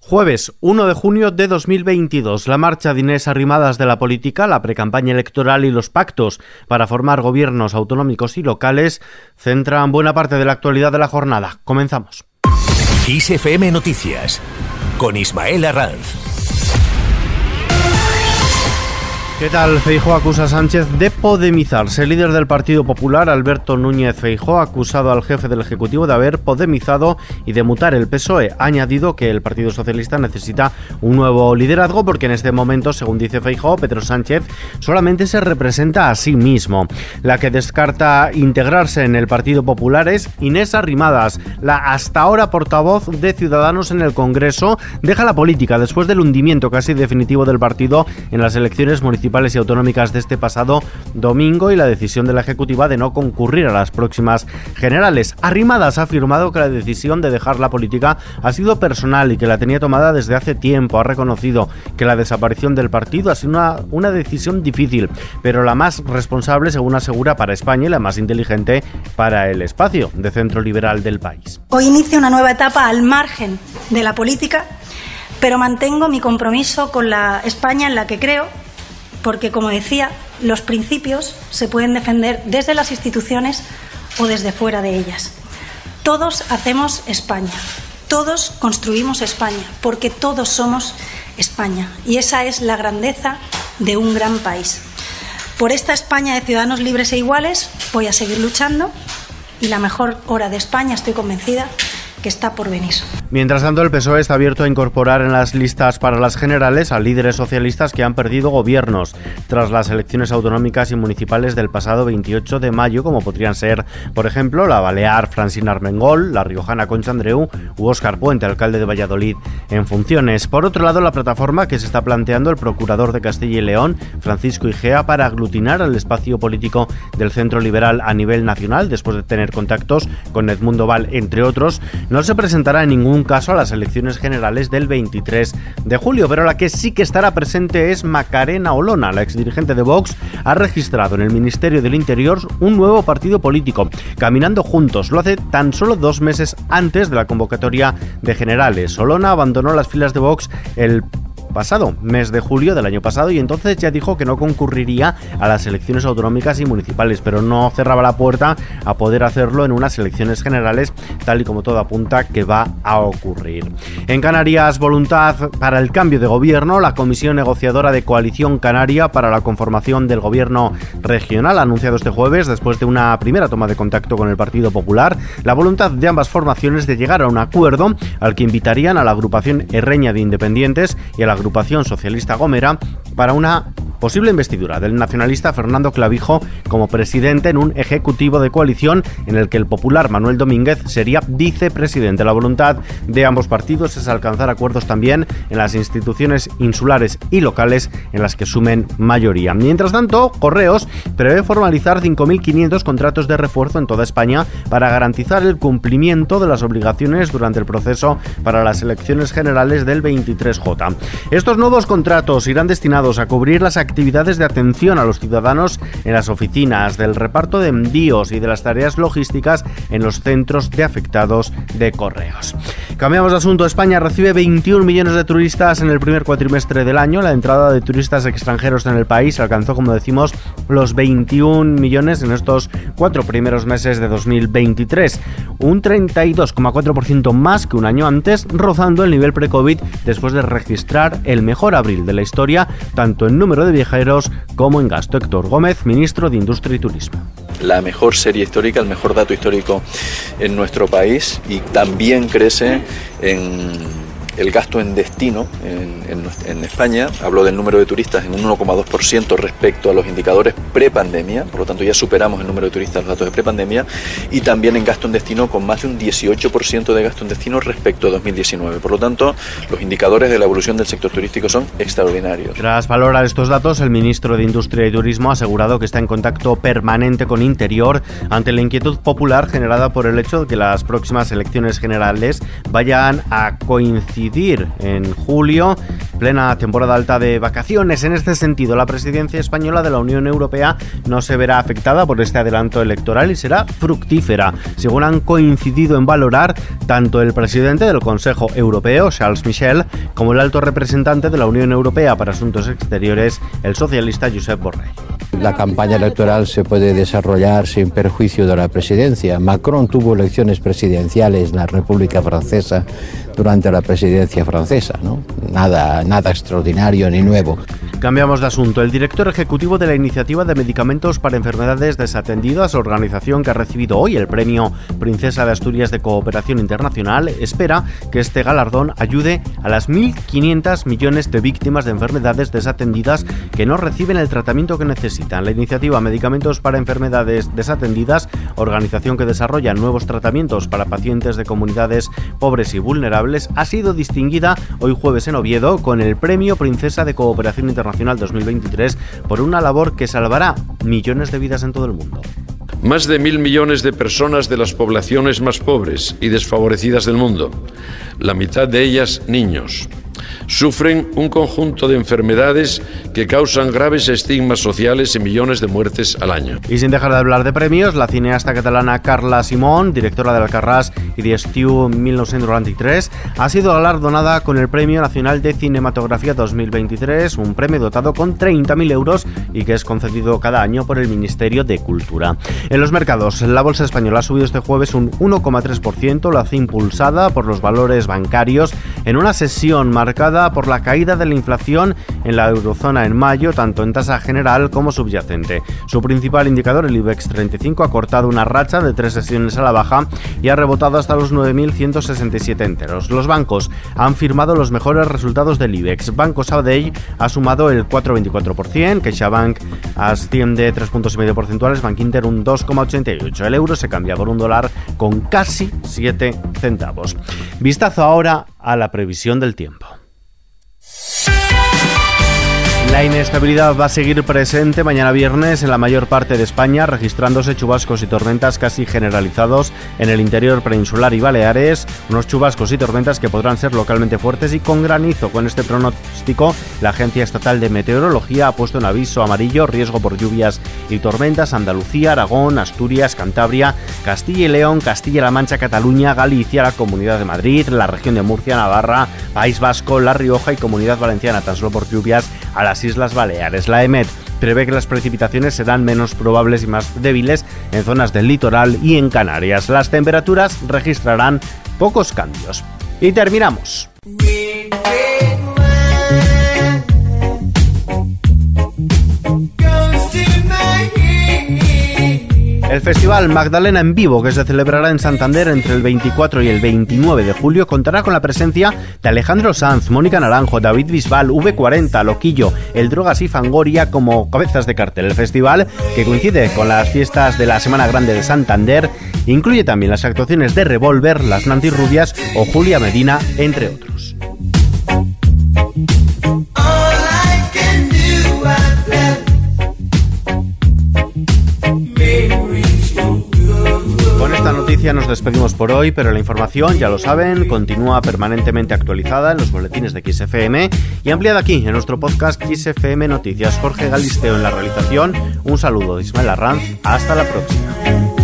Jueves 1 de junio de 2022, la marcha de Inés Arrimadas de la política, la precampaña electoral y los pactos para formar gobiernos autonómicos y locales centran buena parte de la actualidad de la jornada. Comenzamos. Noticias con Ismael Arranz. ¿Qué tal? Feijó acusa a Sánchez de podemizarse. El líder del Partido Popular, Alberto Núñez Feijó, ha acusado al jefe del Ejecutivo de haber podemizado y de mutar el PSOE. Añadido que el Partido Socialista necesita un nuevo liderazgo porque en este momento, según dice Feijó, Pedro Sánchez solamente se representa a sí mismo. La que descarta integrarse en el Partido Popular es Inés Arrimadas, la hasta ahora portavoz de Ciudadanos en el Congreso. Deja la política después del hundimiento casi definitivo del partido en las elecciones municipales y autonómicas de este pasado domingo y la decisión de la Ejecutiva de no concurrir a las próximas generales. Arrimadas ha afirmado que la decisión de dejar la política ha sido personal y que la tenía tomada desde hace tiempo. Ha reconocido que la desaparición del partido ha sido una, una decisión difícil, pero la más responsable, según asegura, para España y la más inteligente para el espacio de centro liberal del país. Hoy inicia una nueva etapa al margen de la política pero mantengo mi compromiso con la España en la que creo porque, como decía, los principios se pueden defender desde las instituciones o desde fuera de ellas. Todos hacemos España, todos construimos España, porque todos somos España. Y esa es la grandeza de un gran país. Por esta España de ciudadanos libres e iguales voy a seguir luchando y la mejor hora de España, estoy convencida, está por venir. Mientras tanto, el PSOE está abierto a incorporar en las listas para las generales a líderes socialistas que han perdido gobiernos tras las elecciones autonómicas y municipales del pasado 28 de mayo, como podrían ser, por ejemplo, la Balear Francina Armengol, la Riojana Concha Andreu u Óscar Puente, alcalde de Valladolid, en funciones. Por otro lado, la plataforma que se está planteando el procurador de Castilla y León, Francisco Igea, para aglutinar al espacio político del centro liberal a nivel nacional, después de tener contactos con Edmundo Val, entre otros, no se presentará en ningún caso a las elecciones generales del 23 de julio, pero la que sí que estará presente es Macarena Olona. La exdirigente de Vox ha registrado en el Ministerio del Interior un nuevo partido político, Caminando Juntos. Lo hace tan solo dos meses antes de la convocatoria de generales. Olona abandonó las filas de Vox el pasado, mes de julio del año pasado, y entonces ya dijo que no concurriría a las elecciones autonómicas y municipales, pero no cerraba la puerta a poder hacerlo en unas elecciones generales, tal y como todo apunta que va a ocurrir. En Canarias, voluntad para el cambio de gobierno, la Comisión Negociadora de Coalición Canaria para la conformación del gobierno regional anunciado este jueves, después de una primera toma de contacto con el Partido Popular, la voluntad de ambas formaciones de llegar a un acuerdo al que invitarían a la agrupación Herreña de Independientes y a la agrupación socialista Gomera para una posible investidura del nacionalista Fernando Clavijo como presidente en un ejecutivo de coalición en el que el popular Manuel Domínguez sería vicepresidente. La voluntad de ambos partidos es alcanzar acuerdos también en las instituciones insulares y locales en las que sumen mayoría. Mientras tanto, Correos prevé formalizar 5.500 contratos de refuerzo en toda España para garantizar el cumplimiento de las obligaciones durante el proceso para las elecciones generales del 23J. Estos nuevos contratos irán destinados a cubrir las de atención a los ciudadanos en las oficinas, del reparto de envíos y de las tareas logísticas en los centros de afectados de correos. Cambiamos de asunto. España recibe 21 millones de turistas en el primer cuatrimestre del año. La entrada de turistas extranjeros en el país alcanzó, como decimos, los 21 millones en estos cuatro primeros meses de 2023. Un 32,4% más que un año antes, rozando el nivel pre-COVID después de registrar el mejor abril de la historia, tanto en número de viajeros como en gasto. Héctor Gómez, ministro de Industria y Turismo la mejor serie histórica, el mejor dato histórico en nuestro país y también crece en el gasto en destino en, España, habló del número de turistas en un 1,2% respecto a los indicadores prepandemia, por lo tanto ya superamos el número de turistas, los datos de prepandemia, y también en gasto en destino con más de un 18% de gasto en destino respecto a 2019. Por lo tanto, los indicadores de la evolución del sector turístico son extraordinarios. Tras valorar estos datos, el ministro de Industria y Turismo ha asegurado que está en contacto permanente con Interior ante la inquietud popular generada por el hecho de que las próximas elecciones generales vayan a coincidir en julio, plena temporada alta de vacaciones. En este sentido, la presidencia española de la Unión Europea no se verá afectada por este adelanto electoral y será fructífera, según han coincidido en valorar tanto el presidente del Consejo Europeo, Charles Michel, como el alto representante de la Unión Europea para Asuntos Exteriores, el socialista Josep Borrell. La campaña electoral se puede desarrollar sin perjuicio de la presidencia. Macron tuvo elecciones presidenciales en la República Francesa durante la presidencia francesa, ¿no? Nada, nada extraordinario ni nuevo. Cambiamos de asunto. El director ejecutivo de la Iniciativa de Medicamentos para Enfermedades Desatendidas, organización que ha recibido hoy el premio Princesa de Asturias de Cooperación Internacional, espera que este galardón ayude a las 1.500 millones de víctimas de enfermedades desatendidas que no reciben el tratamiento que necesitan. La iniciativa Medicamentos para Enfermedades Desatendidas, organización que desarrolla nuevos tratamientos para pacientes de comunidades pobres y vulnerables, ha sido distinguida hoy jueves en Oviedo con el premio Princesa de Cooperación Internacional Internacional 2023 por una labor que salvará millones de vidas en todo el mundo. Más de mil millones de personas de las poblaciones más pobres y desfavorecidas del mundo, la mitad de ellas niños, sufren un conjunto de enfermedades que causan graves estigmas sociales y millones de muertes al año. Y sin dejar de hablar de premios, la cineasta catalana Carla Simón, directora de Alcarràs y de Estiu 1993, ha sido galardonada con el Premio Nacional de Cinematografía 2023, un premio dotado con 30.000 euros y que es concedido cada año por el Ministerio de Cultura. En los mercados, la bolsa española ha subido este jueves un 1,3%, lo hace impulsada por los valores bancarios en una sesión marcada por la caída de la inflación en la eurozona en mayo, tanto en tasa general como subyacente. Su principal indicador, el IBEX 35, ha cortado una racha de tres sesiones a la baja y ha rebotado hasta los 9.167 enteros. Los bancos han firmado los mejores resultados del IBEX. Banco Sabadell ha sumado el 4,24%, CaixaBank asciende 3 puntos y medio porcentuales, Bank Inter un 2,88. El euro se cambia por un dólar con casi 7 centavos. Vistazo ahora a la previsión del tiempo. La inestabilidad va a seguir presente mañana viernes en la mayor parte de España, registrándose chubascos y tormentas casi generalizados en el interior peninsular y Baleares, unos chubascos y tormentas que podrán ser localmente fuertes y con granizo. Con este pronóstico, la Agencia Estatal de Meteorología ha puesto en aviso amarillo riesgo por lluvias y tormentas Andalucía, Aragón, Asturias, Cantabria, Castilla y León, Castilla-La Mancha, Cataluña, Galicia, la Comunidad de Madrid, la región de Murcia, Navarra, País Vasco, La Rioja y Comunidad Valenciana, tan solo por lluvias a las Islas Baleares. La EMET prevé que las precipitaciones serán menos probables y más débiles en zonas del litoral y en Canarias. Las temperaturas registrarán pocos cambios. Y terminamos. El Festival Magdalena en Vivo, que se celebrará en Santander entre el 24 y el 29 de julio, contará con la presencia de Alejandro Sanz, Mónica Naranjo, David Bisbal, V40, Loquillo, El Drogas y Fangoria como cabezas de cartel. El festival, que coincide con las fiestas de la Semana Grande de Santander, incluye también las actuaciones de Revolver, Las Nantis Rubias o Julia Medina, entre otros. Noticia nos despedimos por hoy, pero la información, ya lo saben, continúa permanentemente actualizada en los boletines de XFM y ampliada aquí en nuestro podcast XFM Noticias. Jorge Galisteo en la realización. Un saludo de Ismael Arranz. Hasta la próxima.